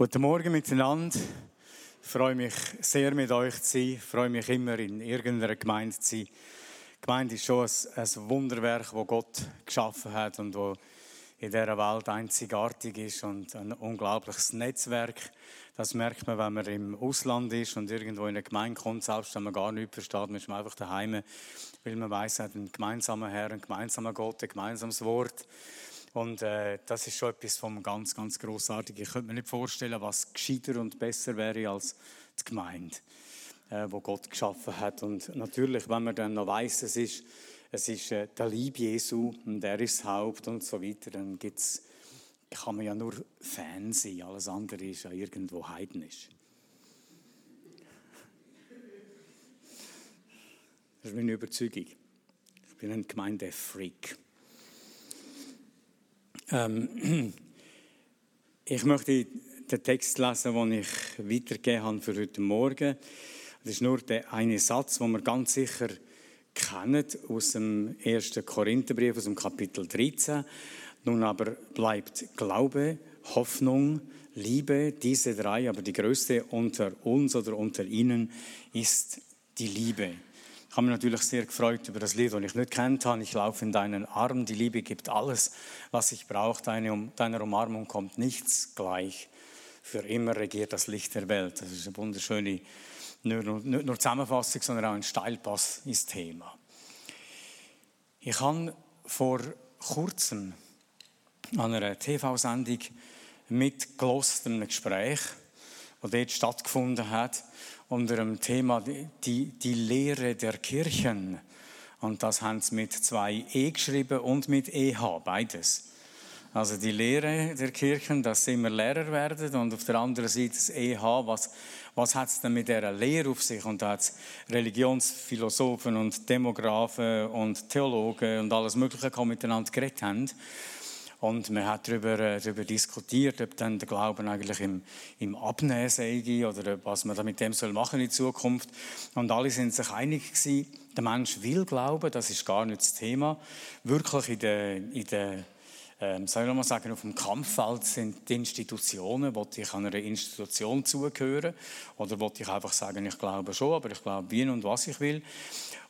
Guten Morgen miteinander. Ich freue mich sehr, mit euch zu sein. Ich freue mich immer, in irgendeiner Gemeinde zu sein. Die Gemeinde ist schon ein, Wunderwerk, das Gott geschaffen hat und wo in dieser Welt einzigartig ist und ein unglaubliches Netzwerk. Das merkt man, wenn man im Ausland ist und irgendwo in eine Gemeinde kommt, selbst wenn man gar nichts versteht, man ist einfach daheim, weil man weiß, hat einen gemeinsamen Herr, einen gemeinsamen Gott, ein gemeinsames Wort. Und äh, das ist schon etwas vom ganz, ganz Grossartigen. Ich könnte mir nicht vorstellen, was gescheiter und besser wäre als die Gemeinde, äh, wo Gott geschaffen hat. Und natürlich, wenn man dann noch weiß, es ist, es ist äh, der Lieb Jesu und er ist das Haupt und so weiter, dann gibt's, kann man ja nur Fan sein. Alles andere ist ja irgendwo heidnisch. Das ist meine Überzeugung. Ich bin ein Gemeindefreak. Ähm, ich möchte den Text lesen, den ich weitergegeben habe für heute Morgen. Das ist nur der eine Satz, den wir ganz sicher kennen aus dem 1. Korintherbrief, aus dem Kapitel 13. Nun aber bleibt Glaube, Hoffnung, Liebe, diese drei, aber die größte unter uns oder unter ihnen ist die Liebe. Ich habe mich natürlich sehr gefreut über das Lied, das ich nicht kennt habe. Ich laufe in deinen Arm. Die Liebe gibt alles, was ich brauche. Deine, deiner Umarmung kommt nichts gleich. Für immer regiert das Licht der Welt. Das ist eine wunderschöne, nicht nur, nicht nur Zusammenfassung, sondern auch ein Steilpass ins Thema. Ich habe vor kurzem an einer TV-Sendung mitgelost, einem Gespräch, das dort stattgefunden hat unter dem Thema die, die Lehre der Kirchen. Und das haben sie mit zwei E geschrieben und mit EH, beides. Also die Lehre der Kirchen, dass sie immer Lehrer werden und auf der anderen Seite das EH, was, was hat es denn mit dieser Lehre auf sich? Und da hat es Religionsphilosophen und Demografen und Theologen und alles Mögliche miteinander geredet haben. Und man hat darüber, äh, darüber diskutiert, ob dann der Glauben eigentlich im, im Abnehmen sei oder was man mit dem soll machen in Zukunft. Und alle sind sich einig gewesen, der Mensch will glauben, das ist gar nicht das Thema. Wirklich in der, in der ähm, soll ich mal sagen, auf dem Kampffeld sind die Institutionen, wo ich einer Institution zugehören oder wollte ich einfach sagen, ich glaube schon, aber ich glaube wie und was ich will.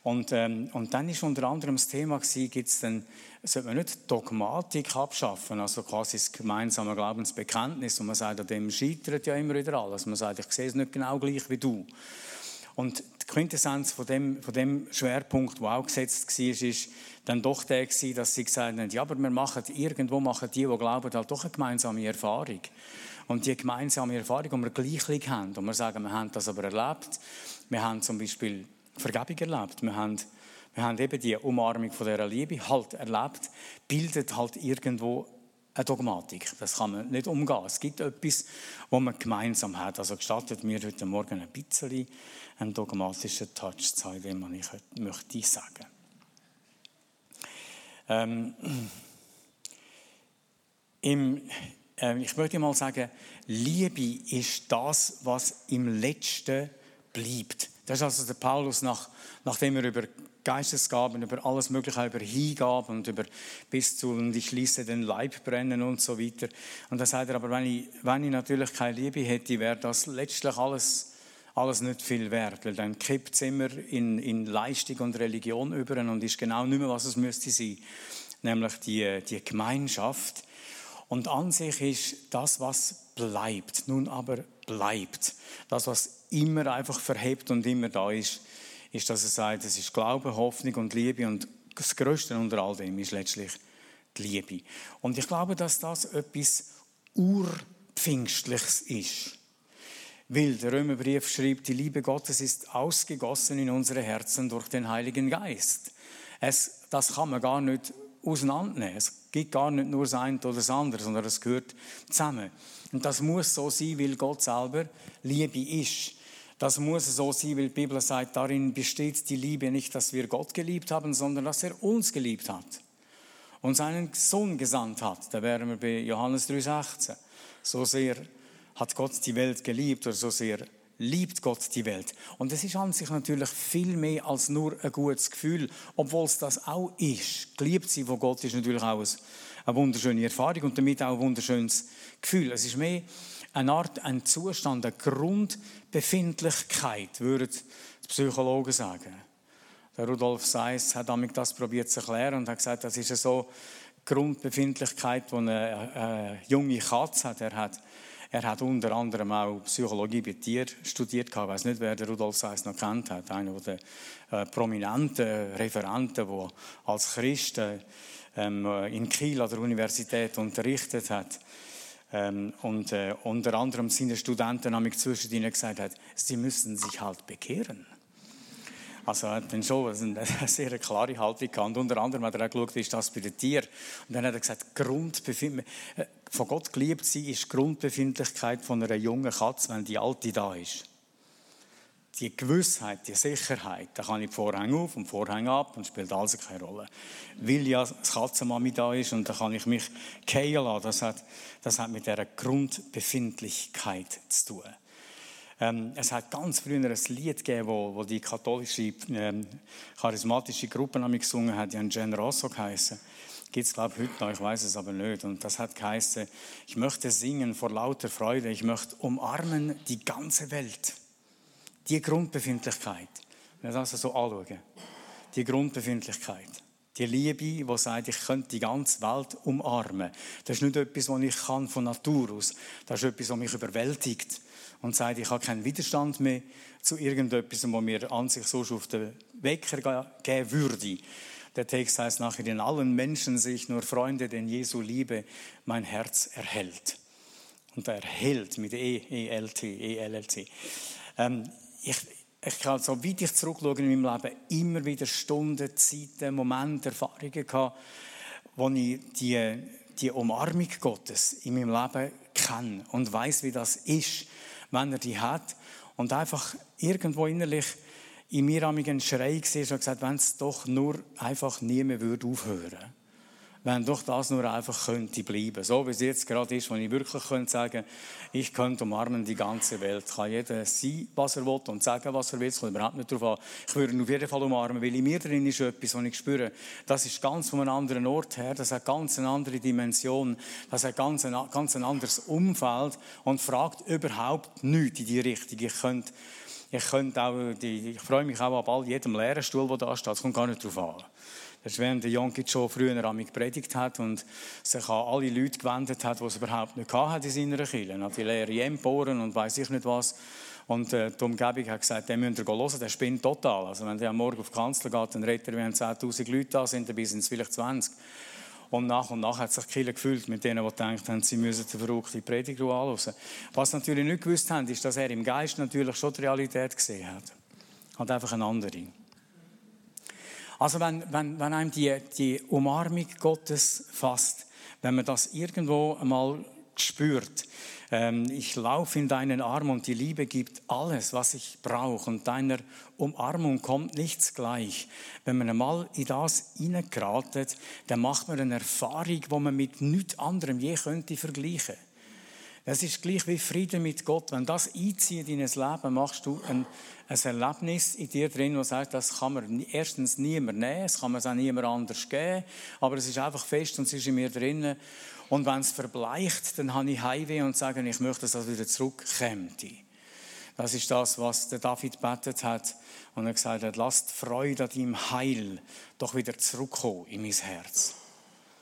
Und, ähm, und dann ist unter anderem das Thema gibt's dann, sollte man nicht Dogmatik abschaffen, also quasi das gemeinsame Glaubensbekenntnis, und man sagt, an dem scheitert ja immer wieder alles. Man sagt, ich sehe es nicht genau gleich wie du. Und die Quintessenz von dem, von dem Schwerpunkt, der auch gesetzt war, ist dann doch der gewesen, dass sie gesagt haben, ja, aber wir machen, irgendwo machen die, die glauben, halt doch eine gemeinsame Erfahrung. Und die gemeinsame Erfahrung, die wir gleich haben, und wir sagen, wir haben das aber erlebt, wir haben zum Beispiel Vergebung erlebt. Wir haben, wir haben eben die Umarmung von dieser Liebe halt erlebt, bildet halt irgendwo eine Dogmatik. Das kann man nicht umgehen. Es gibt etwas, was man gemeinsam hat. Also gestattet mir heute Morgen ein bisschen einen dogmatischen Touch zu zeigen, den ich möchte sagen. Ähm, im, äh, ich möchte mal sagen, Liebe ist das, was im Letzten bleibt. Das ist also der Paulus, nach, nachdem er über Geistesgaben, über alles Mögliche, über Hingaben und über bis zu und ich ließe den Leib brennen und so weiter. Und da sagt er, aber wenn ich, wenn ich natürlich keine Liebe hätte, wäre das letztlich alles, alles nicht viel wert, weil dann kippt es immer in, in Leistung und Religion über und ist genau nicht mehr, was es müsste sein, nämlich die, die Gemeinschaft. Und an sich ist das, was bleibt, nun aber bleibt, das, was immer einfach verhebt und immer da ist, ist, dass er sagt, es ist Glaube, Hoffnung und Liebe und das Größte unter all dem ist letztlich die Liebe. Und ich glaube, dass das etwas Urpfingstliches ist. Weil der Römerbrief schreibt, die Liebe Gottes ist ausgegossen in unsere Herzen durch den Heiligen Geist. Es, das kann man gar nicht auseinandernehmen. Es gibt gar nicht nur das eine oder das andere, sondern es gehört zusammen. Und das muss so sein, weil Gott selber Liebe ist. Das muss so sein, weil die Bibel sagt, darin besteht die Liebe nicht, dass wir Gott geliebt haben, sondern dass er uns geliebt hat und seinen Sohn gesandt hat. Da wären wir bei Johannes 3,16. So sehr hat Gott die Welt geliebt oder so sehr liebt Gott die Welt. Und es ist an sich natürlich viel mehr als nur ein gutes Gefühl, obwohl es das auch ist. Geliebt sein von Gott ist natürlich auch eine wunderschöne Erfahrung und damit auch ein wunderschönes Gefühl. Es ist mehr eine Art, ein Zustand, eine Grundbefindlichkeit, würden die Psychologen sagen. Der Rudolf Seiss hat damit das probiert zu erklären und hat gesagt, das ist so Grundbefindlichkeit, die eine, eine junge Katze hat. Er hat er hat unter anderem auch Psychologie bei Tieren studiert. Ich weiß nicht, wer Rudolf Seiss noch kennt hat. Einer der äh, prominenten Referenten, der als Christ ähm, in Kiel an der Universität unterrichtet hat. Ähm, und äh, unter anderem seine Studenten haben zwischen ihnen gesagt, sie müssen sich halt bekehren. Also er hat dann schon eine sehr klare Haltung gehabt. Und unter anderem hat er auch geschaut, ist das bei den Tieren. Und dann hat er gesagt, äh, von Gott geliebt sein ist die Grundbefindlichkeit von einer jungen Katze, wenn die alte da ist. Die Gewissheit, die Sicherheit, da kann ich die Vorhänge auf und Vorhänge ab und spielt also keine Rolle. Weil ja das Katzenmami da ist und da kann ich mich fallen lassen. Das hat, das hat mit dieser Grundbefindlichkeit zu tun. Ähm, es hat ganz früher ein Lied gegeben, wo, wo die katholische, ähm, charismatische Gruppe gesungen hat, die haben Generoso geheißen. Gibt es, glaube ich, heute noch, ich weiß es aber nicht. Und das hat geheißen, ich möchte singen vor lauter Freude, ich möchte umarmen die ganze Welt. Die Grundbefindlichkeit. Wenn wir das also so anschauen. Die Grundbefindlichkeit. Die Liebe, die sagt, ich könnte die ganze Welt umarmen. Das ist nicht etwas, was ich kann von Natur aus. Das ist etwas, was mich überwältigt und sagt, ich habe keinen Widerstand mehr zu irgendetwas, was mir an sich so auf den Wecker geben würde. Der Text heißt nachher, in allen Menschen sehe ich nur Freunde, denn Jesu Liebe mein Herz erhält. Und er hält mit E, E-L-T, E-L-L-T. Ähm, ich, ich kann so weit ich zurückschaue in meinem Leben immer wieder Stunden, Zeiten, Momente, Erfahrungen gehabt, wo ich die, die Umarmung Gottes in meinem Leben kenne und weiß, wie das ist wenn er die hat. Und einfach irgendwo innerlich in mir ein Schrei gesehen und gesagt, wenn es doch nur einfach niemand würde aufhören wenn doch das nur einfach könnte bleiben. So wie es jetzt gerade ist, wo ich wirklich könnte sagen, ich könnte umarmen die ganze Welt. Kann jeder sein, was er will und sagen, was er will. Es kommt überhaupt nicht darauf an. Ich würde ihn auf jeden Fall umarmen, weil in mir drin ist etwas, was ich spüre. Das ist ganz von einem anderen Ort her. Das hat ganz eine andere Dimension. Das hat ganz ein, ganz ein anderes Umfeld und fragt überhaupt nichts in die Richtung. Ich könnte, ich könnte auch, die, ich freue mich auch ab all jedem Lehrerstuhl, der da steht. Es kommt gar nicht darauf an. Das ist, während der Jonkic schon früher an mich gepredigt hat und sich an alle Leute gewendet hat, die es überhaupt nicht hat in seiner Kirche. An die Lehre Emporen und weiß ich nicht was. Und äh, die Umgebung hat gesagt, den müsst ihr hören, der spinnt total. Also wenn der am Morgen auf die Kanzler geht, dann redet er, wenn 10'000 Leute da sind, dabei sind es vielleicht 20. Und nach und nach hat sich die gefühlt mit denen, die gedacht haben, sie müssen die verrückte Predigt anhören. Was sie natürlich nicht gewusst haben, ist, dass er im Geist natürlich schon die Realität gesehen hat. Hat einfach eine andere. Also wenn, wenn, wenn einem die, die Umarmung Gottes fasst, wenn man das irgendwo einmal spürt, ähm, ich laufe in deinen Arm und die Liebe gibt alles, was ich brauche und deiner Umarmung kommt nichts gleich. Wenn man einmal in das hineingeratet, dann macht man eine Erfahrung, die man mit nichts anderem je könnte vergleichen. Es ist gleich wie Frieden mit Gott. Wenn das einzieht in ein Leben, machst du ein, ein Erlebnis in dir drin, das sagt, das kann man erstens niemand nehmen, es kann man es auch niemand anders geben, aber es ist einfach fest und es ist in mir drin. Und wenn es verbleicht, dann habe ich Heimweh und sage, ich möchte, dass es wieder zurückkommt. Das ist das, was der David betet hat und er gesagt hat, lasst Freude an deinem Heil doch wieder zurückkommen in mein Herz.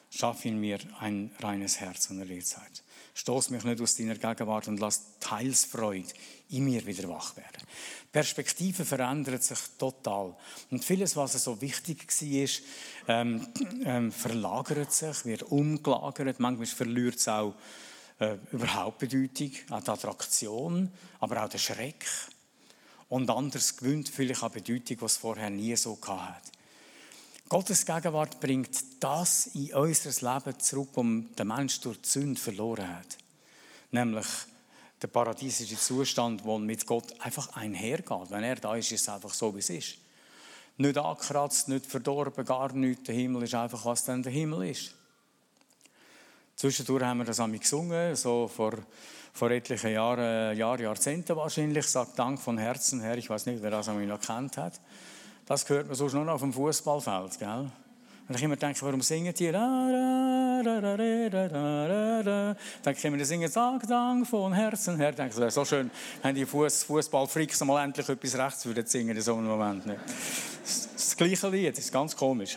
Schaff in mir ein reines Herz und er sagt, Stoß mich nicht aus deiner Gegenwart und lass Teilsfreude in mir wieder wach werden. Die Perspektive verändert sich total. Und vieles, was so wichtig war, ähm, ähm, verlagert sich, wird umgelagert. Manchmal verliert es auch äh, überhaupt Bedeutung, auch die Attraktion, aber auch der Schreck. Und anders gewinnt vielleicht auch Bedeutung, was es vorher nie so hatte. Gottes Gegenwart bringt das in unser Leben zurück, um der Mensch durch die Sünde verloren hat. Nämlich der paradiesische Zustand, wo mit Gott einfach einhergeht. Wenn er da ist, ist es einfach so, wie es ist. Nicht angekratzt, nicht verdorben, gar nichts. Der Himmel ist einfach, was dann der Himmel ist. Zwischendurch haben wir das einmal gesungen, so vor, vor etlichen Jahren, Jahr, Jahrzehnten wahrscheinlich. Sagt Dank von Herzen, Herr. Ich weiß nicht, wer das einmal noch kennt hat. Das hört man sonst nur noch auf dem Fußballfeld, gell? Und ich immer denke, warum singen die? Da, da, Dann können wir singen, sag Dank von Herzen her. Denke, das wäre so schön, wenn die Fuß, Fußballfreaks mal endlich etwas rechts würden singen in so einem Moment. Nicht? Das gleiche Lied, das ist ganz komisch.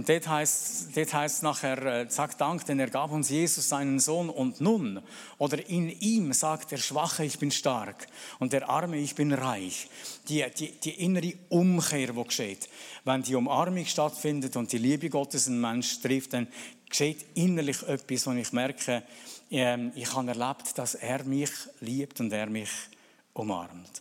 Und dort heißt, dort heißt nachher, äh, sagt Dank, denn er gab uns Jesus seinen Sohn und nun, oder in ihm sagt der Schwache, ich bin stark und der Arme, ich bin reich. Die, die, die innere Umkehr, die geschieht, wenn die Umarmung stattfindet und die Liebe Gottes einen Mensch trifft, dann geschieht innerlich etwas, wo ich merke, ähm, ich habe erlebt, dass er mich liebt und er mich umarmt.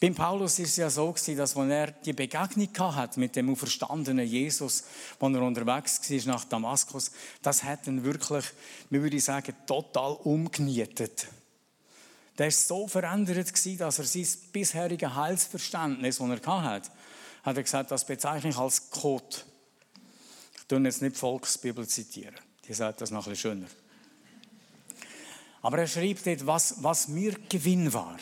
Beim Paulus ist es ja so dass wenn er die Begegnung hat mit dem auferstandenen Jesus, als er unterwegs war nach Damaskus, das hat ihn wirklich, wir würde sagen, total umgenietet. Der war so verändert dass er sein bisheriges Heilsverständnis, das er hatte, hat er gesagt, das bezeichne ich als Code. Ich tue jetzt nicht die Volksbibel zitieren. Die sagt das noch ein bisschen schöner. Aber er schreibt dort, was, was mir Gewinn war.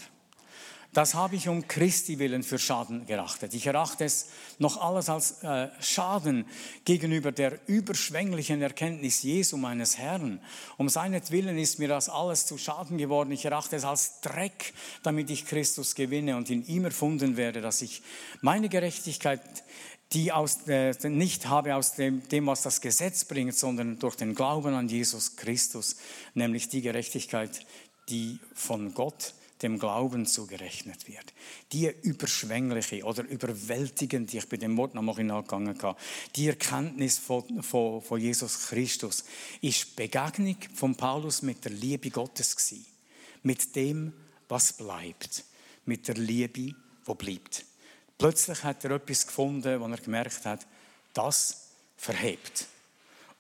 Das habe ich um Christi willen für Schaden gerachtet. Ich erachte es noch alles als äh, Schaden gegenüber der überschwänglichen Erkenntnis Jesu, meines Herrn. Um seinetwillen ist mir das alles zu Schaden geworden. Ich erachte es als Dreck, damit ich Christus gewinne und in ihm erfunden werde, dass ich meine Gerechtigkeit die aus, äh, nicht habe aus dem, dem, was das Gesetz bringt, sondern durch den Glauben an Jesus Christus, nämlich die Gerechtigkeit, die von Gott dem Glauben zugerechnet wird. Die überschwängliche oder überwältigende, ich bin dem Wort noch mal nachgegangen, die Erkenntnis von, von, von, Jesus Christus ist Begegnung von Paulus mit der Liebe Gottes gewesen. Mit dem, was bleibt. Mit der Liebe, wo bleibt. Plötzlich hat er etwas gefunden, wo er gemerkt hat, das verhebt.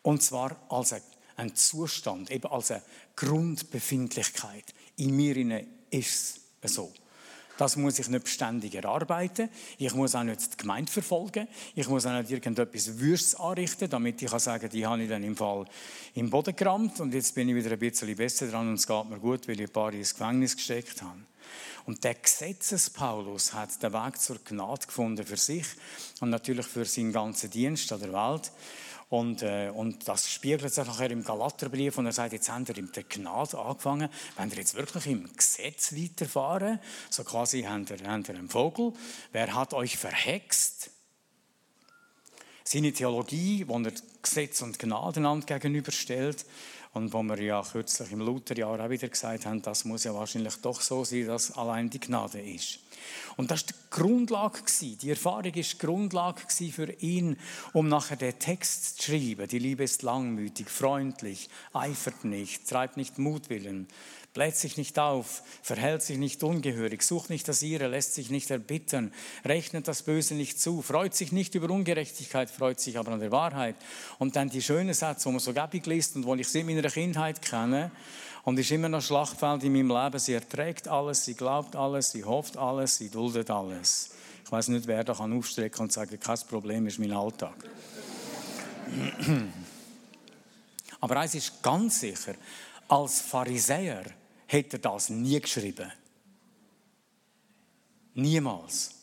Und zwar als ein Zustand, eben als eine Grundbefindlichkeit in mir ist es so. Das muss ich nicht beständig erarbeiten. Ich muss auch nicht die Gemeinde verfolgen. Ich muss auch nicht irgendetwas Würstes anrichten, damit ich kann sagen die habe ich dann im Fall im Boden gerammt und jetzt bin ich wieder ein bisschen besser dran und es geht mir gut, weil ich ein paar ins Gefängnis gesteckt habe. Und der Gesetzespaulus hat den Weg zur Gnade gefunden für sich und natürlich für seinen ganzen Dienst an der Welt. Und, äh, und das spiegelt sich nachher im Galaterbrief und er sagt, jetzt haben wir in der Gnade angefangen, wenn ihr jetzt wirklich im Gesetz weiterfahren, so quasi habt ihr, habt ihr einen Vogel, wer hat euch verhext? Seine Theologie, wo er Gesetz und Gnade gegenüberstellt, und wo wir ja kürzlich im Lutherjahr auch wieder gesagt haben, das muss ja wahrscheinlich doch so sein, dass allein die Gnade ist. Und das war die Grundlage. Die Erfahrung war die Grundlage für ihn, um nachher den Text zu schreiben. Die Liebe ist langmütig, freundlich, eifert nicht, treibt nicht Mutwillen, bläht sich nicht auf, verhält sich nicht ungehörig, sucht nicht das Ihre, lässt sich nicht erbittern, rechnet das Böse nicht zu, freut sich nicht über Ungerechtigkeit, freut sich aber an der Wahrheit. Und dann die schönen Sätze, die man so gäbig liest und die ich seit meiner Kindheit kenne, und ist immer noch Schlachtfeld in meinem Leben. Sie erträgt alles, sie glaubt alles, sie hofft alles, sie duldet alles. Ich weiß nicht, wer da kann aufstrecken und sagen, kein Problem ist mein Alltag. Aber eins ist ganz sicher, als Pharisäer hätte er das nie geschrieben. Niemals.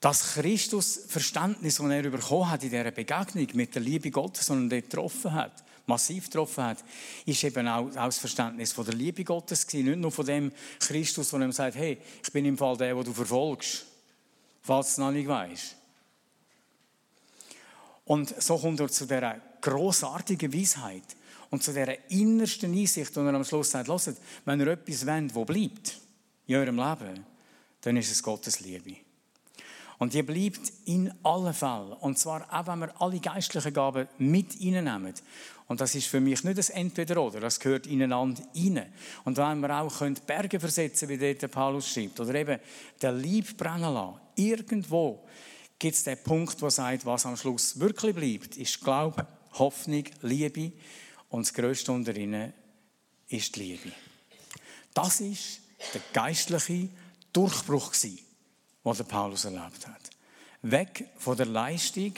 Das Christusverständnis, das er bekommen hat in dieser Begegnung mit der Liebe Gottes, und er getroffen hat, massiv getroffen hat, ist eben auch, das Verständnis von der Liebe Gottes gewesen. Nicht nur von dem Christus, der ihm sagt, hey, ich bin im Fall der, den du verfolgst, falls du es noch nicht weißt. Und so kommt er zu dieser großartigen Weisheit und zu dieser innersten Einsicht, und er am Schluss sagt, hört, wenn ihr etwas wollt, wo bleibt in eurem Leben, dann ist es Gottes Liebe. Und die bleibt in allen Fällen. Und zwar auch, wenn wir alle geistlichen Gaben mit reinnehmen. Und das ist für mich nicht das Entweder-Oder, das gehört ineinander rein. Und wenn wir auch Berge versetzen wie dort Paulus schreibt, oder eben den Lieb brennen lassen, irgendwo gibt es den Punkt, der sagt, was am Schluss wirklich bleibt, ist Glaube, Hoffnung, Liebe und das Größte unter ihnen ist die Liebe. Das ist der geistliche Durchbruch, den Paulus erlebt hat. Weg von der Leistung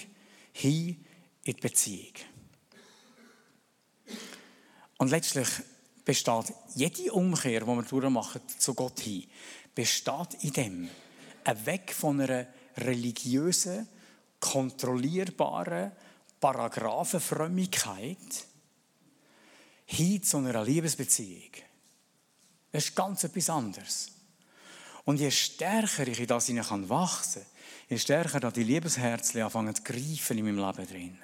hin in die Beziehung. Und letztlich besteht jede Umkehr, die wir durchmachen, zu Gott hin, besteht in dem, ein Weg von einer religiösen, kontrollierbaren, Paragraphenfrömmigkeit hin zu einer Liebesbeziehung. Das ist ganz etwas anderes. Und je stärker ich in das wachsen kann, je stärker da die Liebesherzen anfangen zu greifen in meinem Leben drin.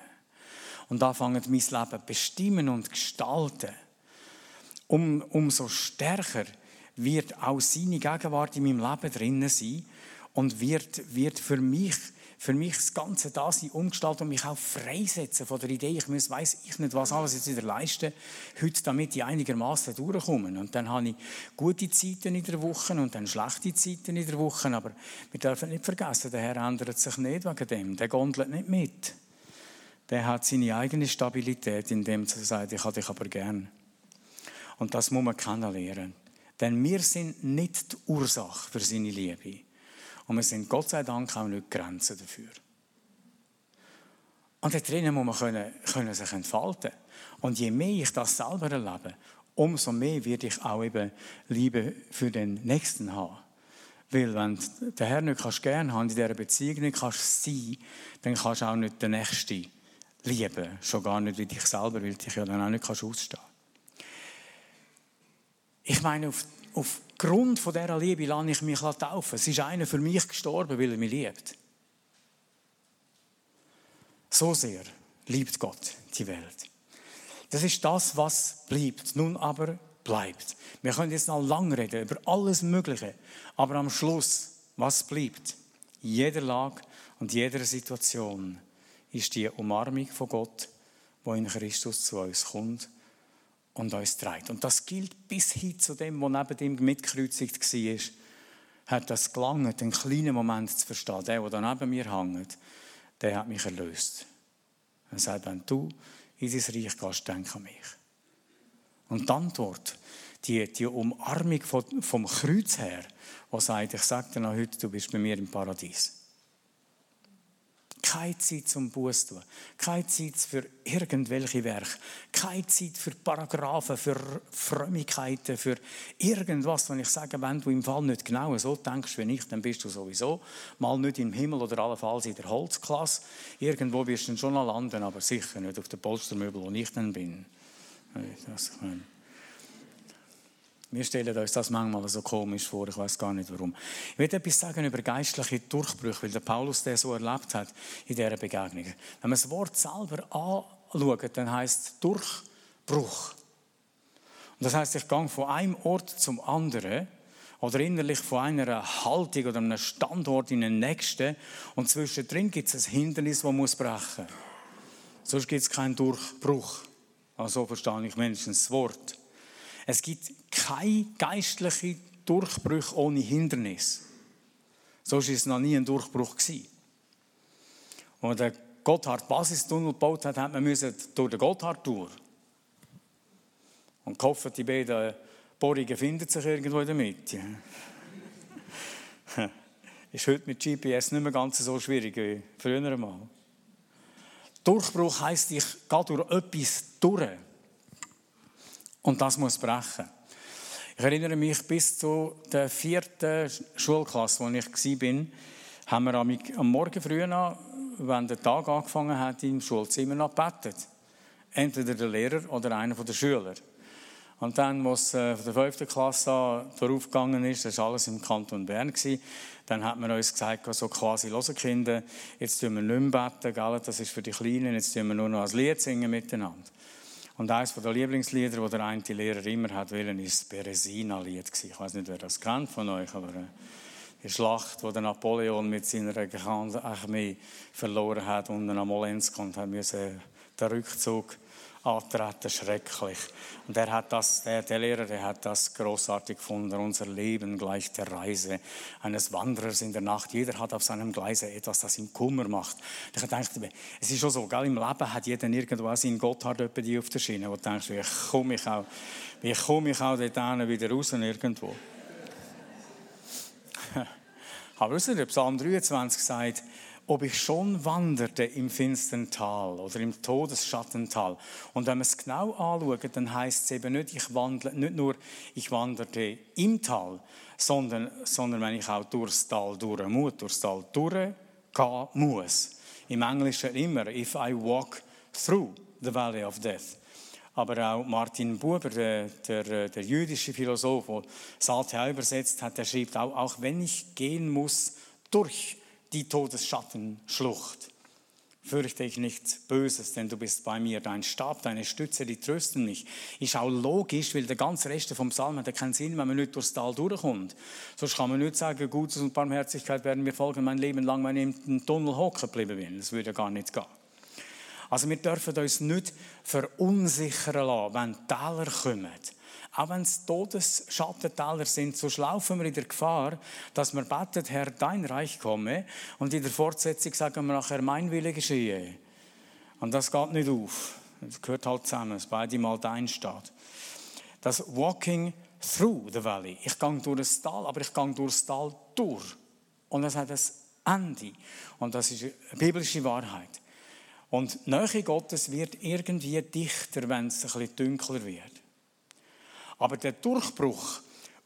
Und anfangen mein Leben bestimmen und gestalten, um, umso stärker wird auch seine Gegenwart in meinem Leben drin sein und wird, wird für mich für mich das ganze Dasein umgestalten und mich auch freisetzen von der Idee, ich muss, weiss ich nicht, was alles jetzt wieder leisten, heute damit ich einigermaßen durchkomme. Und dann habe ich gute Zeiten in der Woche und dann schlechte Zeiten in der Woche, aber wir dürfen nicht vergessen, der Herr ändert sich nicht wegen dem, der gondelt nicht mit. Der hat seine eigene Stabilität, indem er sagt, ich habe dich aber gern. Und das muss man kennenlernen. Denn wir sind nicht die Ursache für seine Liebe. Und wir sind Gott sei Dank auch nicht Grenzen dafür. Und da drinnen muss man können, können sich entfalten. Und je mehr ich das selber erlebe, umso mehr werde ich auch eben Liebe für den Nächsten haben. Weil wenn du den Herrn nicht kannst gern haben, in dieser Beziehung nicht kannst sein, dann kannst du auch nicht den Nächsten lieben. Schon gar nicht wie dich selber, weil dich ja dann auch nicht kannst ausstehen Ich meine, auf aufgrund von dieser Liebe lasse ich mich taufen. Es ist einer für mich gestorben, weil er mich liebt. So sehr liebt Gott die Welt. Das ist das, was bleibt. Nun aber bleibt. Wir können jetzt noch lange reden über alles Mögliche, aber am Schluss, was bleibt? In jeder Lage und jeder Situation ist die Umarmung von Gott, wo in Christus zu uns kommt und uns trägt. Und das gilt bis hin zu dem, der neben ihm mitkreuzigt war, hat das gelangt, einen kleinen Moment zu verstehen. Der, der neben mir hängt, der hat mich erlöst. Er sagt, wenn du in dein Reich gehst, denk an mich. Und die Antwort, die, die Umarmung vom Kreuz her, die sagt, ich sage dir noch heute, du bist bei mir im Paradies. Keine Zeit zum Buß tun. Keine Zeit für irgendwelche Werke. Keine Zeit für Paragraphen, für Frömmigkeiten, für irgendwas, wenn ich sage, wenn du im Fall nicht genau so denkst wie ich, dann bist du sowieso mal nicht im Himmel oder allenfalls in der Holzklasse. Irgendwo wirst du schon landen, aber sicher nicht auf der Polstermöbel, wo ich dann bin. Das, wir stellen uns das manchmal so komisch vor, ich weiß gar nicht warum. Ich will etwas sagen über geistliche Durchbrüche, weil der Paulus das so erlebt hat in dieser Begegnung. Wenn man das Wort selber anschaut, dann heißt Durchbruch. Und das heißt, ich gehe von einem Ort zum anderen oder innerlich von einer Haltung oder einem Standort in den nächsten und zwischendrin gibt es ein Hindernis, das muss brechen. Sonst gibt es keinen Durchbruch. Also verstehe ich mindestens das Wort. Es gibt keine geistlichen Durchbrüche ohne Hindernis. So war es noch nie ein Durchbruch. Als der Gotthard Basistunnel gebaut hat, hat man durch den Gotthard durch. Und gehofft, die beiden Bohrungen finden sich irgendwo in der Mitte. ist heute mit GPS nicht mehr ganz so schwierig wie früher einmal. Durchbruch heisst, ich gehe durch etwas durch. Und das muss brechen. Ich erinnere mich, bis zu der vierten Schulklasse, wo ich war, haben wir am Morgen früh an, wenn der Tag angefangen hat, im Schulzimmer noch gebetet. Entweder der Lehrer oder einer der Schüler. Und dann, als es von der fünften Klasse an darauf gegangen ist, das war alles im Kanton Bern, dann hat man uns gesagt, so quasi, hören Kinder, jetzt tun wir nicht mehr beten, das ist für die Kleinen, jetzt tun wir nur noch ein Lied singen miteinander. Und eines der Lieblingslieder, das der eine Lehrer immer hat wollen, ist das Beresina-Lied. Ich weiß nicht, wer das kennt von euch, aber äh, die Schlacht, wo der Napoleon mit seiner Armee verloren hat und nach Molensk und hat müssen den Rückzug antreten, schrecklich. Und er hat das, der, der Lehrer, der hat das großartig gefunden. Unser Leben gleich der Reise eines Wanderers in der Nacht. Jeder hat auf seinem Gleise etwas, das ihm Kummer macht. Ich dachte, es ist schon so, gell? im Leben hat jeder irgendwo seinen Gotthard die auf der Schiene, wo du denkst, wie komme ich auch, wie komme ich auch dort wieder raus irgendwo. Aber wisst ihr, Psalm 23 sagt, ob ich schon wanderte im finstern Tal oder im Todesschattental. Und wenn man es genau anschaut, dann heißt es eben nicht, ich wandle, nicht nur, ich wanderte im Tal, sondern, sondern wenn ich auch durchs Tal durch muss, durchs Tal durchgehen muss. im Englischen immer, if I walk through the valley of death. Aber auch Martin Buber, der, der, der jüdische Philosoph, der Saltea übersetzt hat, der schreibt auch, auch wenn ich gehen muss durch die Todesschattenschlucht, fürchte ich nichts Böses, denn du bist bei mir. Dein Stab, deine Stütze, die trösten mich. Ist auch logisch, weil der ganze Rest vom Psalm hat keinen Sinn, wenn man nicht durchs Tal durchkommt. Sonst kann man nicht sagen, Gutes und Barmherzigkeit werden mir folgen mein Leben lang, wenn ich im Tunnel hocken geblieben bin. Das würde gar nicht gehen. Also wir dürfen uns nicht verunsichern lassen, wenn Täler kommen. Auch wenn es Todesschattentäler sind, so laufen wir in der Gefahr, dass wir beten, Herr, dein Reich komme. Und in der Fortsetzung sagen wir nachher, mein Wille geschehe. Und das geht nicht auf. Das gehört halt zusammen, dass beide mal dein steht. Das Walking through the Valley. Ich gehe durch das Tal, aber ich gehe durch das Tal durch. Und das hat ein Ende. Und das ist eine biblische Wahrheit. Und die Nähe Gottes wird irgendwie dichter, wenn es ein bisschen dunkler wird. Aber der Durchbruch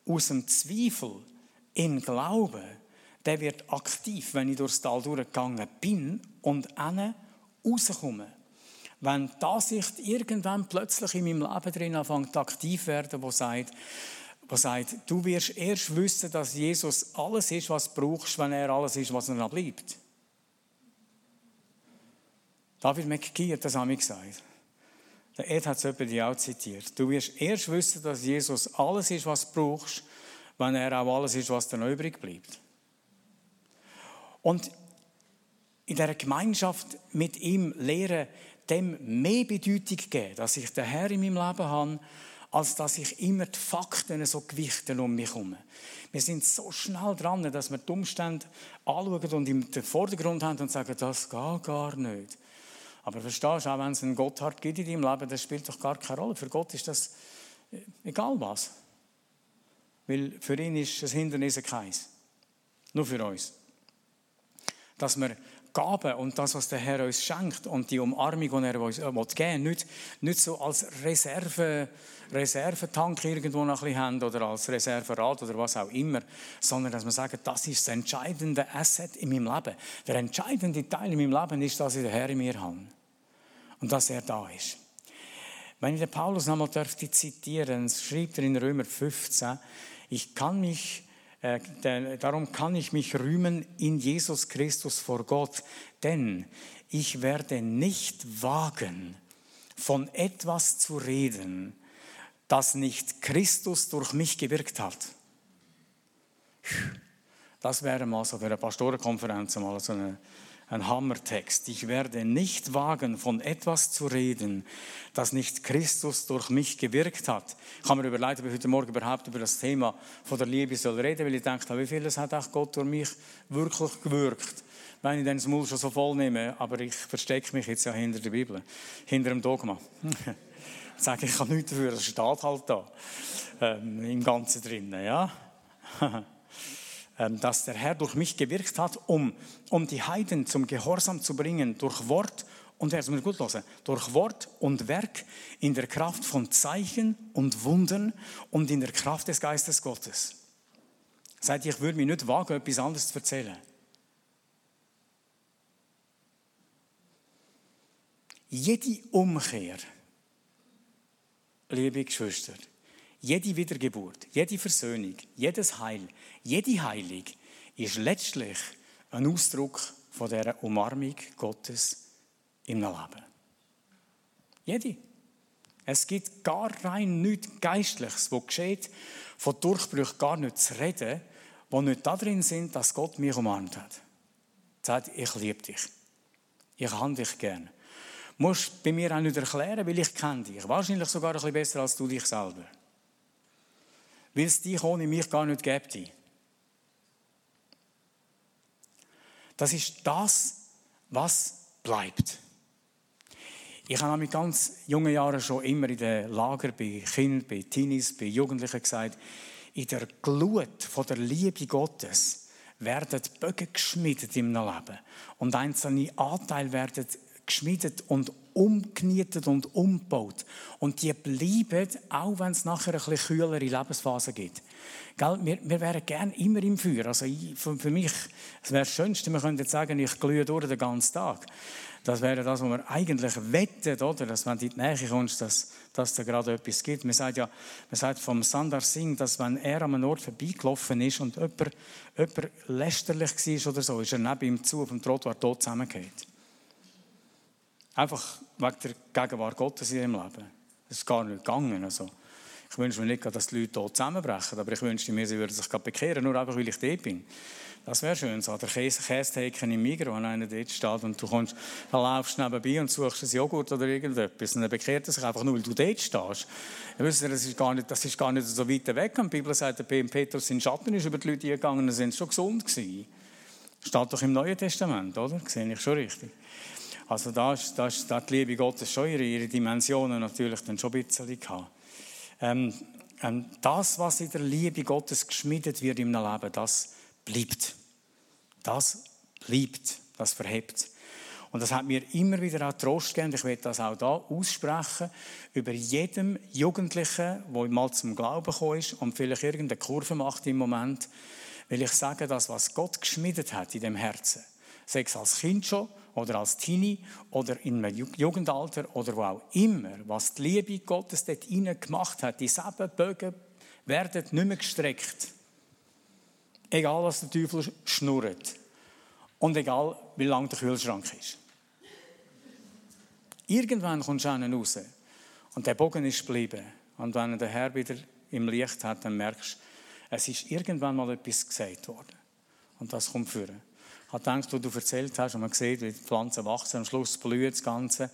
aus dem Zweifel in Glauben, der wird aktiv, wenn ich durchs Tal durchgegangen bin und dann rauskomme. Wenn die Ansicht irgendwann plötzlich in meinem Leben drin anfängt aktiv werden, wo sagt, wo sagt, du wirst erst wissen, dass Jesus alles ist, was du brauchst, wenn er alles ist, was noch bleibt. David McGee hat das auch gesagt. Der Ed hat es die auch zitiert. Du wirst erst wissen, dass Jesus alles ist, was du brauchst, wenn er auch alles ist, was noch übrig bleibt. Und in der Gemeinschaft mit ihm lehren, dem mehr Bedeutung geben, dass ich den Herr in meinem Leben habe, als dass ich immer die Fakten so gewichten um mich herum. Wir sind so schnell dran, dass wir die Umstände anschauen und im Vordergrund haben und sagen, das geht gar nicht. Aber verstehst du, auch wenn es einen Gotthard gibt in deinem Leben, das spielt doch gar keine Rolle. Für Gott ist das äh, egal was. Weil für ihn ist das Hindernis keins. Nur für uns. Dass wir Gaben und das, was der Herr uns schenkt und die Umarmung, die er uns äh, geben will, nicht, nicht so als Reserve, Reservetank irgendwo noch ein bisschen haben oder als Reserverad oder was auch immer, sondern dass wir sagen, das ist das entscheidende Asset in meinem Leben. Der entscheidende Teil in meinem Leben ist, dass ich den Herr in mir habe und dass er da ist. Wenn ich den Paulus nochmal dürfte zitieren, schreibt er in Römer 15, ich kann mich, äh, darum kann ich mich rühmen in Jesus Christus vor Gott, denn ich werde nicht wagen, von etwas zu reden, das nicht Christus durch mich gewirkt hat. Das wäre mal so für eine Pastorenkonferenz mal so eine ein Hammertext. Ich werde nicht wagen, von etwas zu reden, das nicht Christus durch mich gewirkt hat. Ich habe mir überlegt, ob ich heute Morgen überhaupt über das Thema von der Liebe soll reden, weil ich denke, wie vieles hat auch Gott durch mich wirklich gewirkt. Wenn ich dann das schon so voll nehme, aber ich verstecke mich jetzt ja hinter der Bibel, hinter dem Dogma. ich sage, ich kann nichts dafür, das steht halt da, ähm, im Ganzen drinnen, ja. Ähm, dass der Herr durch mich gewirkt hat, um, um die Heiden zum Gehorsam zu bringen, durch Wort und jetzt gut hören, durch Wort und Werk in der Kraft von Zeichen und Wundern und in der Kraft des Geistes Gottes. Seid ich würde mir nicht wagen, etwas anderes zu erzählen. Jede Umkehr, liebe Geschwister, jede Wiedergeburt, jede Versöhnung, jedes Heil, jede Heilung ist letztlich ein Ausdruck von der Umarmung Gottes im Leben. Jede. Es gibt gar rein nichts Geistliches, was geschieht, von Durchbruch gar nicht zu reden, wo nicht darin sind, dass Gott mich umarmt hat. Sagt, ich liebe dich. Ich habe dich gern. Du musst bei mir auch nicht erklären, weil ich kenne dich. Wahrscheinlich sogar ein bisschen besser als du dich selber weil es dich ohne mich gar nicht gäbe. Das ist das, was bleibt. Ich habe mit ganz jungen Jahren schon immer in den Lager bei Kindern, bei Teenies, bei Jugendlichen gesagt, in der Glut von der Liebe Gottes werden Bögen geschmiedet im Leben und einzelne Anteile werden geschmiedet und umgenietet und umgebaut. Und die bleiben, auch wenn es nachher ein bisschen kühlere Lebensphasen gibt. Gell? Wir, wir wären gerne immer im Feuer. Also ich, für, für, mich, es wäre das Schönste, wir könnten sagen, ich glühe durch den ganzen Tag. Das wäre das, was wir eigentlich wetten, oder? Dass wenn du in die Nähe kommst, dass, dass da gerade etwas gibt. Man sagt ja, man sagt vom Sandar Singh, dass wenn er an einem Ort vorbeigelaufen ist und jemand, jemand lästerlich war oder so, ist er neben ihm zu auf dem Trottoir tot zusammengeht. Einfach wegen der Gegenwart Gottes in ihrem Leben. Das ist gar nicht gegangen. Also, ich wünsche mir nicht, dass die Leute hier zusammenbrechen, aber ich wünschte mir, sie würden sich bekehren, nur einfach, weil ich dort bin. Das wäre schön, so der Käsetheken im Migros, wenn einer dort steht und du kommst, dann laufst nebenbei und suchst einen Joghurt oder irgendetwas und dann bekehrt er sich einfach nur, weil du dort stehst. Ja, wisst das ist, gar nicht, das ist gar nicht so weit weg. Und die Bibel sagt, der Petrus in Schatten ist über die Leute gegangen und sind schon gesund gewesen. Steht doch im Neuen Testament, oder? Sehe ich schon richtig. Also da ist, da ist da die Liebe Gottes schon ihre, ihre Dimensionen natürlich dann schon ein bisschen gehabt. Ähm, ähm, das, was in der Liebe Gottes geschmiedet wird im Leben, das bleibt. Das bleibt, das verhebt. Und das hat mir immer wieder auch Trost gegeben. Ich werde das auch da aussprechen über jedem Jugendlichen, der mal zum Glauben gekommen ist und vielleicht irgendeine Kurve macht im Moment, will ich sagen, das, was Gott geschmiedet hat in dem Herzen, sei es als Kind schon oder als Teenie oder in einem Jugendalter oder wo auch immer, was die Liebe Gottes dort hinein gemacht hat, die sieben Bögen werden nicht mehr gestreckt. Egal, was der Teufel schnurrt. Und egal, wie lang der Kühlschrank ist. Irgendwann kommst du raus. Und der Bogen ist geblieben. Und wenn der Herr wieder im Licht hat, dann merkst du, es ist irgendwann mal etwas gesagt worden. Und das kommt führen. Habe gedacht, wo du erzählt hast, und man sieht, wie die Pflanzen wachsen, am Schluss blüht das Ganze.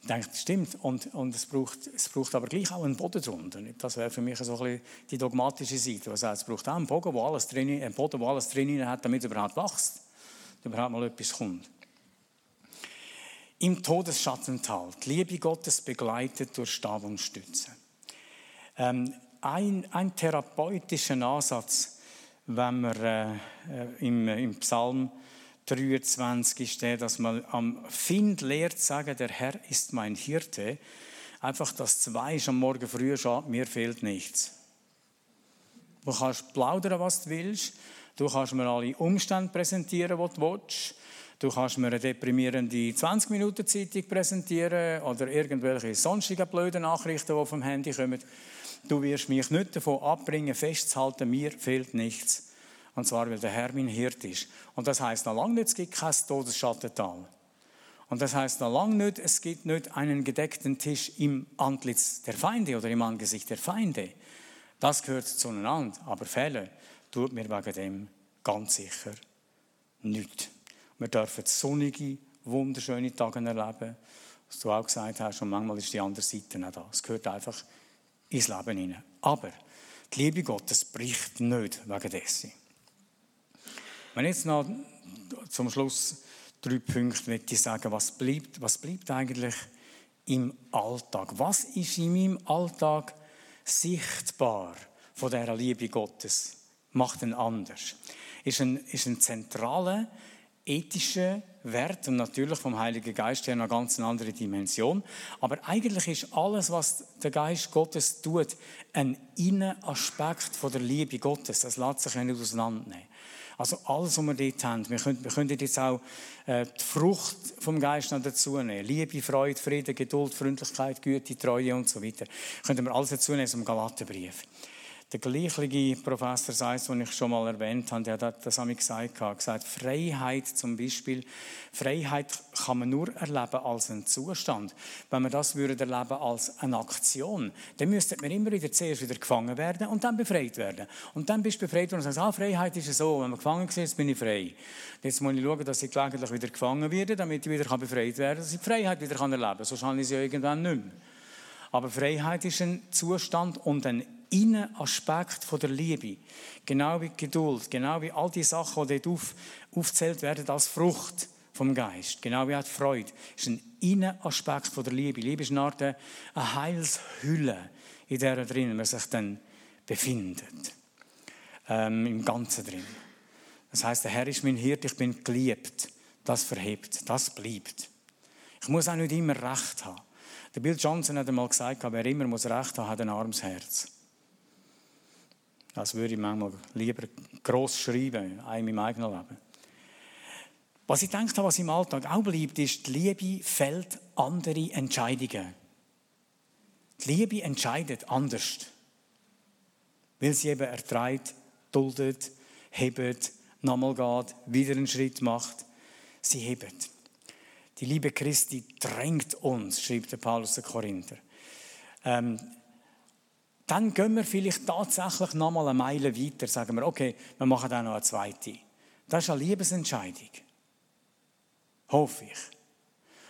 Ich denke, das stimmt. Und, und es, braucht, es braucht aber gleich auch einen Boden drunter. Das wäre für mich so ein bisschen die dogmatische Seite. Was heißt, es braucht auch einen Boden, wo alles drin, einen Boden, wo alles drin hat, damit es überhaupt wächst. Damit überhaupt mal etwas kommt. Im Todesschattental. Die Liebe Gottes begleitet durch Stab und Stütze. Ähm, ein, ein therapeutischer Ansatz, wenn man äh, im, im Psalm 23 steht, dass man am Find lehrt sagen, der Herr ist mein Hirte. Einfach das zwei am Morgen früh schon, mir fehlt nichts. Du kannst plaudern, was du willst. Du kannst mir alle Umstände präsentieren, die du willst. Du kannst mir eine deprimierende 20-Minuten-Zeitung präsentieren oder irgendwelche sonstigen blöden Nachrichten, die vom Handy kommen. Du wirst mich nicht davon abbringen, festzuhalten, mir fehlt nichts. Und zwar, weil der Herr mein Hirt ist. Und das heißt noch lange nicht, es gibt kein Todesschattental. Und das heißt noch lange nicht, es gibt nicht einen gedeckten Tisch im Antlitz der Feinde oder im Angesicht der Feinde. Das gehört zueinander. Aber Fälle tut mir wegen dem ganz sicher nichts. Wir dürfen sonnige, wunderschöne Tage erleben, was du auch gesagt hast, und manchmal ist die andere Seite nicht da. Es gehört einfach ins Leben hinein. Aber die Liebe Gottes bricht nicht wegen dessen. Wenn jetzt noch zum Schluss drei Punkte möchte ich sagen, was bleibt, was bleibt eigentlich im Alltag? Was ist in meinem Alltag sichtbar von dieser Liebe Gottes? Macht ihn anders. Ist ein, ist ein zentraler ethischer Wert und natürlich vom Heiligen Geist her eine ganz andere Dimension. Aber eigentlich ist alles, was der Geist Gottes tut, ein Innenaspekt von der Liebe Gottes. Das lässt sich nicht auseinandernehmen. Also alles, was wir dort haben. Wir können, wir können jetzt auch äh, die Frucht vom Geist noch dazu nehmen. Liebe, Freude, Frieden, Geduld, Freundlichkeit, Güte, Treue und so weiter. Können wir alles dazu nehmen dem Galatenbrief. Der gleiche Professor Seitz, den ich schon mal erwähnt habe, der hat das an gesagt, hat gesagt, Freiheit zum Beispiel, Freiheit kann man nur erleben als einen Zustand. Wenn wir das würden erleben als eine Aktion, dann müsste man immer wieder zuerst wieder gefangen werden und dann befreit werden. Und dann bist du befreit und sagst, ah, Freiheit ist so, wenn man gefangen ist, bin ich frei. Jetzt muss ich schauen, dass ich gelegentlich wieder gefangen werde, damit ich wieder befreit werden kann, dass ich die Freiheit wieder erleben kann. Sonst habe ich sie ja irgendwann nicht mehr. Aber Freiheit ist ein Zustand und ein Innenaspekt von der Liebe. Genau wie Geduld, genau wie all die Sachen, die dort auf, aufzählt werden als Frucht vom Geist. Genau wie auch die Freude. ist ein Innenaspekt von der Liebe. Liebe ist eine Art eine Heilshülle, in der drin man sich dann befindet. Ähm, Im Ganzen drin. Das heißt, der Herr ist mein Hirt, ich bin geliebt. Das verhebt, das bleibt. Ich muss auch nicht immer Recht haben. Der Bill Johnson hat einmal gesagt, wer immer muss Recht haben, hat ein armes Herz. Das würde ich manchmal lieber gross schreiben, auch in meinem eigenen Leben. Was ich denke, was im Alltag auch bleibt, ist, die Liebe fällt andere Entscheidungen. Die Liebe entscheidet anders. Weil sie eben erträgt, duldet, hebt, nochmal geht, wieder einen Schritt macht. Sie hebt. Die Liebe Christi drängt uns, schreibt der Paulus der Korinther. Ähm, dann gehen wir vielleicht tatsächlich nochmal eine Meile weiter, sagen wir, okay, wir machen dann noch eine zweite. Das ist eine Liebesentscheidung. Hoffe ich.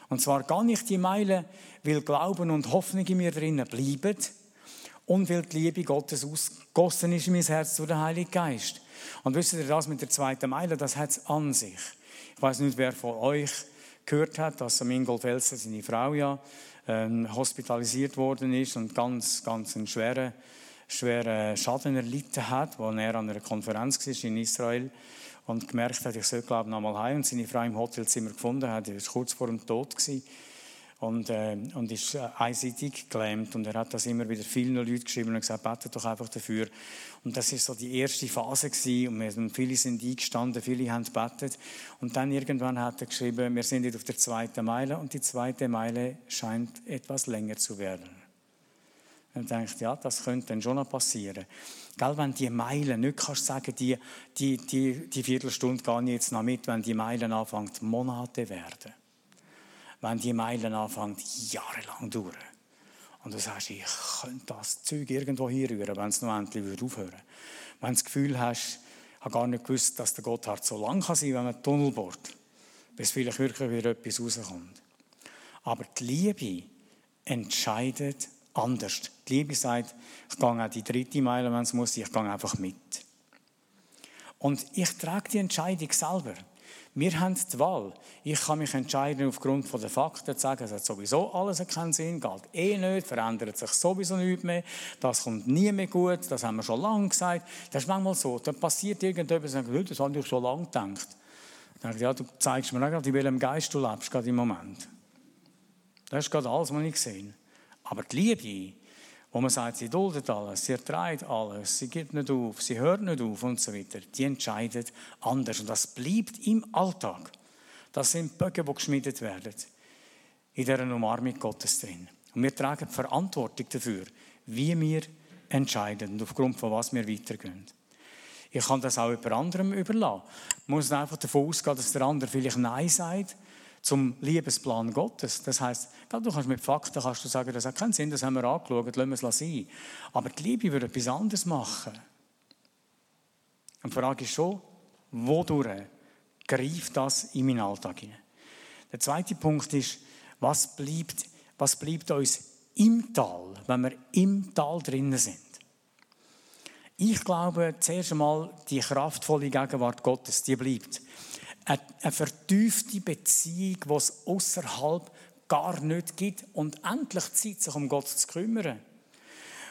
Und zwar gar nicht die Meile, weil Glauben und Hoffnung in mir drinnen bleiben und weil die Liebe Gottes ausgossen ist in mein Herz durch den Heiligen Geist. Und wisst ihr, das mit der zweiten Meile, das hat es an sich. Ich weiß nicht, wer von euch gehört hat, dass Ingolf Elser, seine Frau ja, ähm, hospitalisiert worden ist und ganz, ganz einen schweren, schweren Schaden erlitten hat, als er an einer Konferenz war in Israel und gemerkt hat, ich soll glaube ich nochmal heim. Und seine Frau im Hotelzimmer gefunden hat, er war kurz vor dem Tod gewesen und, äh, und ist äh, einseitig gelähmt und er hat das immer wieder vielen Leuten geschrieben und gesagt, betet doch einfach dafür. Und das ist so die erste Phase gewesen und viele sind eingestanden, viele haben gebetet und dann irgendwann hat er geschrieben, wir sind jetzt auf der zweiten Meile und die zweite Meile scheint etwas länger zu werden. Und denkt, ja, das könnte dann schon noch passieren. Gell, wenn die Meilen, nicht kannst sagen, die, die, die, die Viertelstunde gehe ich jetzt noch mit, wenn die Meilen anfangen, Monate werden wenn die Meilen anfangen, jahrelang dauern. Und du sagst, ich könnte das Zeug irgendwo hinrühren, wenn es noch endlich aufhören würde. Wenn du das Gefühl hast, ich habe gar nicht gewusst, dass der Gotthard so lang kann sein kann, wenn man einen Tunnel bohrt, bis vielleicht wirklich wieder etwas rauskommt. Aber die Liebe entscheidet anders. Die Liebe sagt, ich gehe auch die dritte Meile, wenn es muss, ich gehe einfach mit. Und ich trage die Entscheidung selber. Wir haben die Wahl. Ich kann mich entscheiden aufgrund der Fakten, zu sagen, es hat sowieso alles keinen Sinn, geht eh nicht, verändert sich sowieso nichts mehr, das kommt nie mehr gut, das haben wir schon lange gesagt. Das ist manchmal so. Dann passiert irgendetwas und sagt, das habe ich schon lange gedacht. Dann ja, du zeigst mir nicht, in welchem Geist du lebst, gerade im Moment. Das ist gerade alles, was ich sehe. Aber die Liebe, wo man sagt, sie duldet alles, sie erträgt alles, sie gibt nicht auf, sie hört nicht auf und so weiter, die entscheidet anders. Und das bleibt im Alltag. Das sind Böcke, die geschmiedet werden. In dieser Umarmung Gottes drin. Und wir tragen die Verantwortung dafür, wie wir entscheiden und aufgrund von was wir weitergehen. Ich kann das auch jemand anderem überlassen. Ich muss einfach davon ausgehen, dass der andere vielleicht Nein sagt zum Liebesplan Gottes. Das heißt, du kannst mit Fakten kannst du sagen, das hat keinen Sinn, das haben wir angeschaut, lassen wir es sein. Aber die Liebe würde etwas anderes machen. Und die Frage ist schon, wodurch greift das in meinen Alltag hinein? Der zweite Punkt ist, was bleibt, was bleibt uns im Tal, wenn wir im Tal drinnen sind? Ich glaube, zuerst einmal, die kraftvolle Gegenwart Gottes, die bleibt eine vertiefte Beziehung, die es außerhalb gar nicht gibt und endlich Zeit, sich um Gott zu kümmern.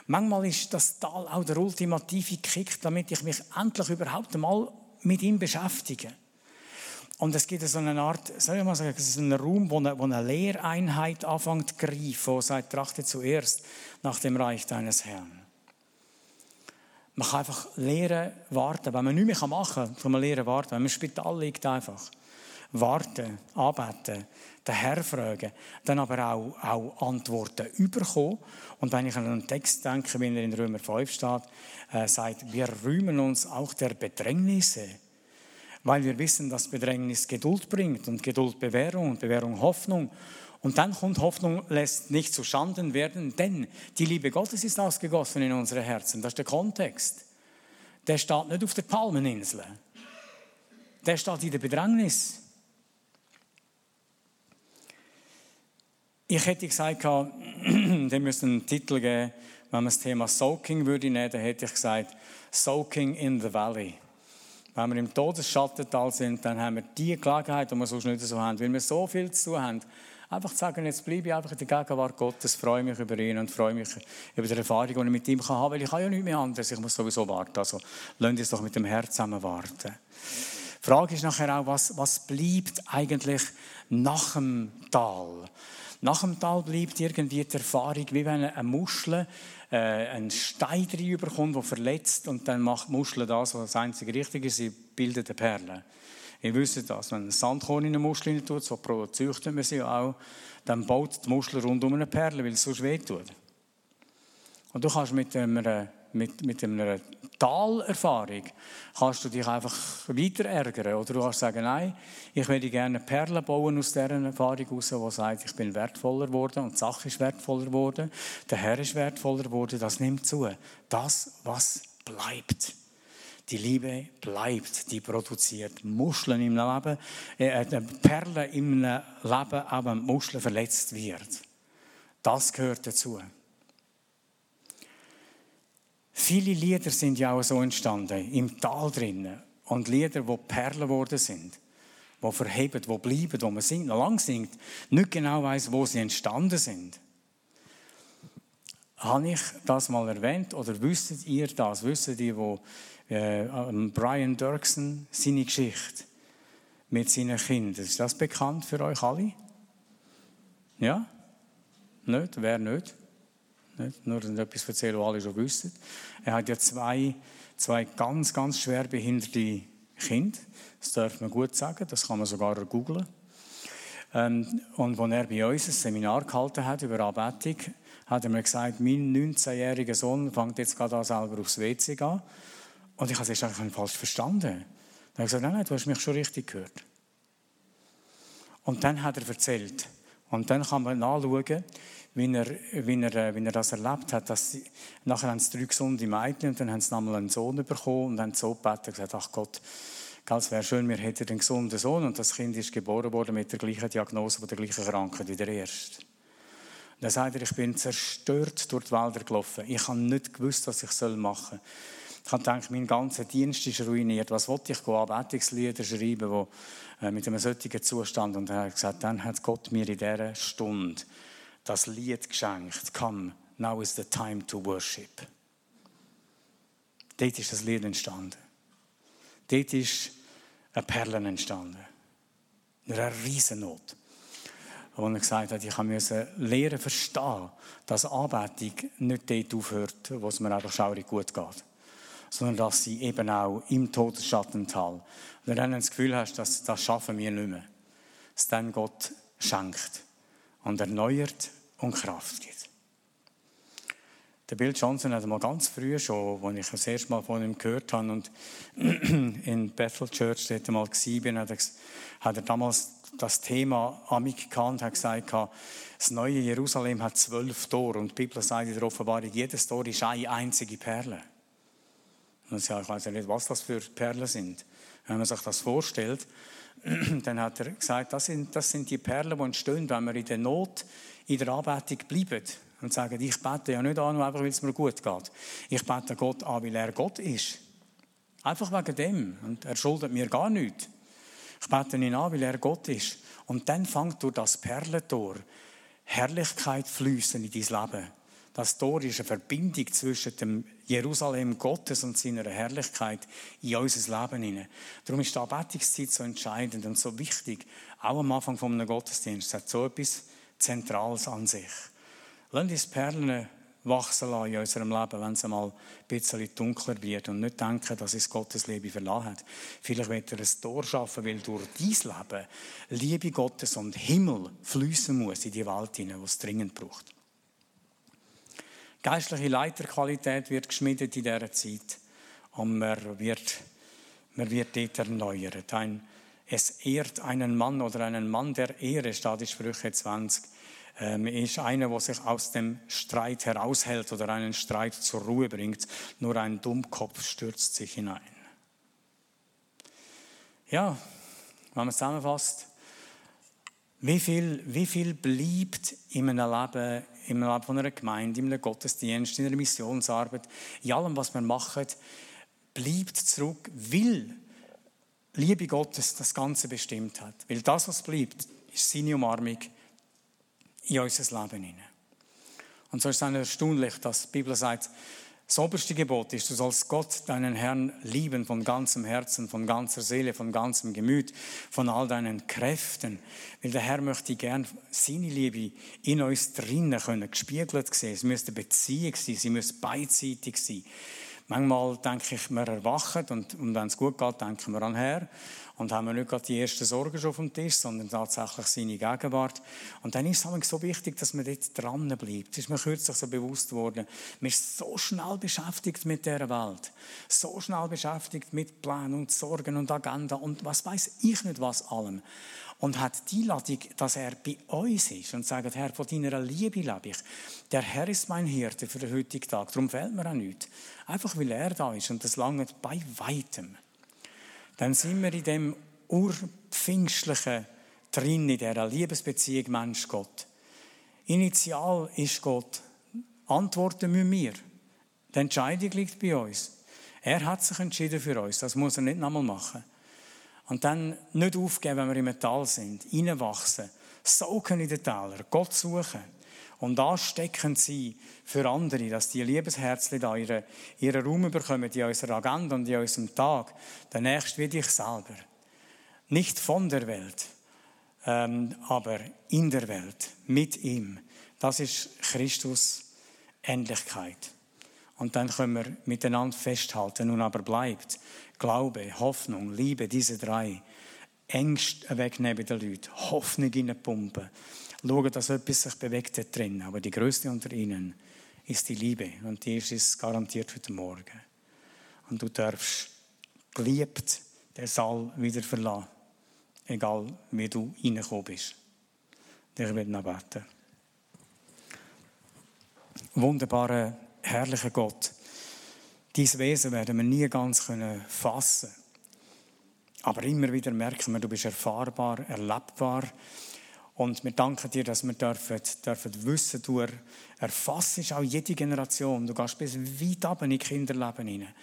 Manchmal ist das Tal auch der ultimative Kick, damit ich mich endlich überhaupt einmal mit ihm beschäftige. Und es gibt so eine Art, soll ich mal sagen, es ist ein Raum, wo eine, wo eine Lehreinheit anfängt zu greifen, wo sagt, trachte zuerst nach dem Reich deines Herrn. Man kann einfach lernen, warten. Wenn man nichts mehr machen kann, kann man lernen, warten. Wenn man im Spital liegt, einfach warten, anbeten, den Herrn fragen, dann aber auch, auch Antworten überkommen. Und wenn ich an einen Text denke, wie er in Römer 5 steht, äh, sagt, wir rühmen uns auch der Bedrängnisse, weil wir wissen, dass Bedrängnis Geduld bringt und Geduld Bewährung und Bewährung Hoffnung und dann kommt Hoffnung, lässt nicht zu Schanden werden, denn die Liebe Gottes ist ausgegossen in unsere Herzen. Das ist der Kontext. Der steht nicht auf der Palmeninsel. Der steht in der Bedrängnis. Ich hätte gesagt, dem müsste einen Titel geben, wenn man das Thema Soaking würde nehmen, dann hätte ich gesagt, Soaking in the Valley. Wenn wir im Todesschattental sind, dann haben wir die Gelegenheit, die wir sonst nicht so haben, weil wir so viel zu haben, Einfach zu sagen, jetzt bleibe ich einfach in der Gegenwart Gottes, freue mich über ihn und freue mich über die Erfahrung, die ich mit ihm haben kann, weil ich kann ja nicht mehr anders, ich muss sowieso warten. Also lasst uns doch mit dem Herz zusammen warten. Die Frage ist nachher auch, was, was bleibt eigentlich nach dem Tal? Nach dem Tal bleibt irgendwie die Erfahrung, wie wenn eine Muschel äh, einen Stein reinbekommt, der verletzt und dann macht die Muschel das, was das einzige Richtige ist, sie bildet eine Perle. Ihr wisst das, wenn ein Sandkorn in eine Muschel tut, so züchtet man sie auch, dann baut die Muschel rund um eine Perle, weil es sonst wehtut. Und du kannst mit einer, mit, mit einer Talerfahrung kannst du dich einfach weiter ärgern. Oder du kannst sagen, nein, ich würde gerne Perlen bauen aus dieser Erfahrung heraus, die sagt, ich bin wertvoller geworden und die Sache ist wertvoller geworden, der Herr ist wertvoller geworden, das nimmt zu. Das, was bleibt. Die Liebe bleibt, die produziert Muscheln im Leben, äh, äh Perlen im Leben, wenn Muscheln verletzt wird. Das gehört dazu. Viele Lieder sind ja auch so entstanden, im Tal drinnen. Und Lieder, die Perlen geworden sind, die verheben, die bleiben, wo man singt, lang singt, nicht genau weiß, wo sie entstanden sind. Habe ich das mal erwähnt oder wüsstet ihr das? Wüsstet ihr, wo äh, Brian Dirksen seine Geschichte mit seinen Kindern, ist das bekannt für euch alle? Ja? Nicht? Wer nicht? Nicht? Nur etwas erzählen, was alle schon wissen. Er hat ja zwei, zwei ganz, ganz schwer behinderte Kinder. Das darf man gut sagen, das kann man sogar googlen. Ähm, und als er bei uns ein Seminar gehalten hat über Anbetung, hat er mir gesagt, mein 19-jähriger Sohn fängt jetzt gerade an, selber aufs WC zu gehen. Und ich habe es eigentlich falsch verstanden. Dann habe ich gesagt, nein, nein, du hast mich schon richtig gehört. Und dann hat er erzählt. Und dann kann man nachschauen, wie er, wie er, äh, wie er das erlebt hat. Dass sie, nachher haben sie drei gesunde Mädchen und dann haben sie nochmal einen Sohn bekommen und haben so gebeten und gesagt, ach Gott, es wäre schön, wir hätten einen gesunden Sohn und das Kind ist geboren worden mit der gleichen Diagnose, mit der gleichen Krankheit wie der erste. Und dann sagt er, ich bin zerstört durch die Wälder gelaufen. Ich habe nicht gewusst, was ich machen soll. Ich habe gedacht, mein ganzer Dienst ist ruiniert. Was wollte ich Anbetungslieder schreiben, die, äh, mit einem solchen Zustand? Und er hat gesagt, dann hat Gott mir in dieser Stunde das Lied geschenkt. Come, now is the time to worship. Dort ist das Lied entstanden. Dort ist eine Perle entstanden. Eine Riesennot. Wo er gesagt hat, ich musste lernen verstehen, dass Anbetung nicht dort aufhört, wo es mir einfach schaurig gut geht. Sondern dass sie eben auch im Todesschattental. Wenn du dann das Gefühl hast, dass das schaffen wir nicht mehr. Dass dann Gott schenkt und erneuert und Kraft gibt. Der Bill Johnson hat mal ganz früh schon, als ich das erste Mal von ihm gehört habe und in Bethel Church dort mal hat er, hat er damals das Thema amig und hat gesagt, das neue Jerusalem hat zwölf Tore und die Bibel sagt in der Offenbarung, jedes Tor ist eine einzige Perle. Und ich weiß ja nicht, was das für Perlen sind. Wenn man sich das vorstellt, dann hat er gesagt, das sind, das sind die Perlen, die entstehen, wenn wir in der Not, in der Anbetung bleiben und sagen, ich bete ja nicht an, nur einfach, weil es mir gut geht. Ich bete Gott an, weil er Gott ist. Einfach wegen dem. Und er schuldet mir gar nichts. Ich bete ihn an, weil er Gott ist. Und dann fängt durch das Perlentor Herrlichkeit fließen in dein Leben. Das Tor ist eine Verbindung zwischen dem Jerusalem Gottes und seiner Herrlichkeit in unser Leben hinein. Darum ist die Anbetungszeit so entscheidend und so wichtig. Auch am Anfang von einem Gottesdienst. Es hat so etwas Zentrales an sich. Lass uns Perlen wachsen lassen in unserem Leben, wenn es einmal ein bisschen dunkler wird und nicht denken, dass es Gottes Liebe verlassen hat. Vielleicht wird er ein Tor schaffen, weil durch dein Leben Liebe Gottes und Himmel fließen muss in die Welt hinein, die es dringend braucht. Geistliche Leiterqualität wird geschmiedet in dieser Zeit und man wird, man wird dort erneuert. Ein, es ehrt einen Mann oder einen Mann der Ehre, steht in Sprüche 20, ähm, ist einer, der sich aus dem Streit heraushält oder einen Streit zur Ruhe bringt. Nur ein Dummkopf stürzt sich hinein. Ja, wenn man zusammenfasst, wie viel, wie viel bleibt in einem Leben im von einer Gemeinde, in einem Gottesdienst, in einer Missionsarbeit, in allem, was wir machen, bleibt zurück, weil Liebe Gottes das Ganze bestimmt hat. Weil das, was bleibt, ist seine Umarmung in unser Leben hinein. Und so ist es erstaunlich, dass die Bibel sagt, Das oberste Gebot ist, du sollst Gott, deinen Herrn, lieben von ganzem Herzen, von ganzer Seele, von ganzem Gemüt, von all deinen Kräften. Weil der Herr möchte gern seine Liebe in uns drinnen können, gespiegelt sehen. Es müsste eine Beziehung sein, sie müsste beidseitig sein. Manchmal denke ich, wir erwachen und, und wenn es gut geht, denken wir an Herr und haben wir nicht gerade die ersten Sorgen schon auf dem Tisch, sondern tatsächlich seine Gegenwart. Und dann ist es so wichtig, dass man dort dran bleibt. Das ist mir kürzlich so bewusst worden. Man ist so schnell beschäftigt mit der Welt, so schnell beschäftigt mit Plänen und Sorgen und Agenda und was weiß ich nicht was allem und hat die Ladung, dass er bei uns ist und sagt, Herr, von deiner Liebe lebe ich. Der Herr ist mein Hirte für den heutigen Tag. Darum fehlt mir auch nichts. Einfach weil er da ist und das lange bei weitem. Dann sind wir in dem urpfingstlichen drin, in dieser Liebesbeziehung Mensch-Gott. Initial ist Gott. Antworten müssen wir. Die Entscheidung liegt bei uns. Er hat sich entschieden für uns. Das muss er nicht nochmal machen. Und dann nicht aufgeben, wenn wir im Tal sind, reinwachsen, saugen in den Täler, Gott suchen und ansteckend sein für andere, dass die Liebesherzchen da ihren, ihren Raum bekommen in unserer Agenda und in unserem Tag. Der Nächste wie dich selber. Nicht von der Welt, ähm, aber in der Welt, mit ihm. Das ist Christus Endlichkeit. Und dann können wir miteinander festhalten. Nun aber bleibt Glaube, Hoffnung, Liebe, diese drei. Ängste wegnehmen den Leuten, Hoffnung in pumpen. Schauen, dass etwas sich bewegt da drin. Aber die größte unter ihnen ist die Liebe. Und die ist es garantiert heute Morgen. Und du darfst geliebt den Saal wieder verlassen. Egal, wie du reingekommen bist. Ich werde noch beten. Wunderbarer, herrlicher Gott. Dein Wesen werden wir nie ganz fassen können. Aber immer wieder merken wir, du bist erfahrbar, erlebbar. Und wir danken dir, dass wir dürfen, dürfen wissen, du erfassest auch jede Generation. Du gehst bis weit ab in die Kinderleben hinein.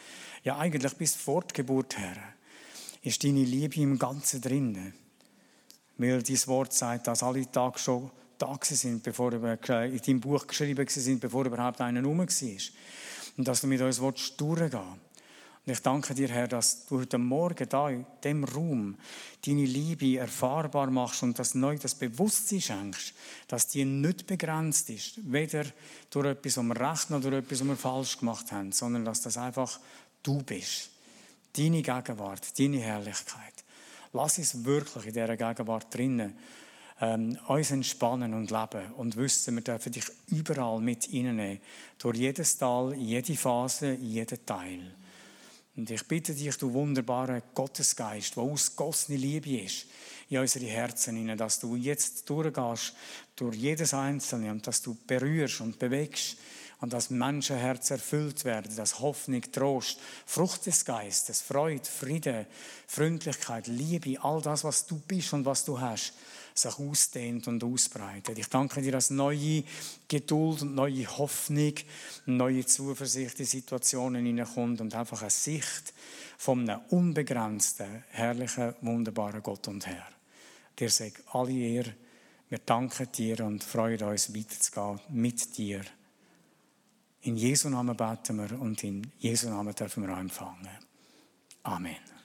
Ja, eigentlich bis vor der Geburt her ist deine Liebe im Ganzen drin. Weil dein Wort sagt, dass alle Tage schon da sind, bevor in deinem Buch geschrieben sind, bevor überhaupt einer rum war und dass du mit uns durchgehen willst. Und ich danke dir, Herr, dass du heute Morgen da in diesem Raum deine Liebe erfahrbar machst und dass neu das Bewusstsein schenkst, dass die nicht begrenzt ist, weder durch etwas, was wir recht durch etwas, was wir falsch gemacht haben, sondern dass das einfach du bist. Deine Gegenwart, deine Herrlichkeit. Lass uns wirklich in dieser Gegenwart drinnen ähm, uns entspannen und leben und wissen, wir dürfen dich überall mit reinnehmen. Durch jedes Tal, jede Phase, jeden Teil. Und ich bitte dich, du wunderbarer Gottesgeist, wo ausgossene Liebe ist, in unsere Herzen hinein, dass du jetzt durchgehst durch jedes Einzelne und dass du berührst und bewegst und dass Menschenherzen erfüllt werden, dass Hoffnung, Trost, Frucht des Geistes, Freude, Friede, Freundlichkeit, Liebe, all das, was du bist und was du hast, sich ausdehnt und ausbreitet. Ich danke dir, dass neue Geduld und neue Hoffnung, neue Zuversicht in Situationen hineinkommt und einfach eine Sicht von einem unbegrenzten, herrlichen, wunderbaren Gott und Herr. Dir sagt alle Ehre. Wir danken dir und freuen uns, weiterzugehen mit dir. In Jesu Namen beten wir und in Jesu Namen dürfen wir empfangen. Amen.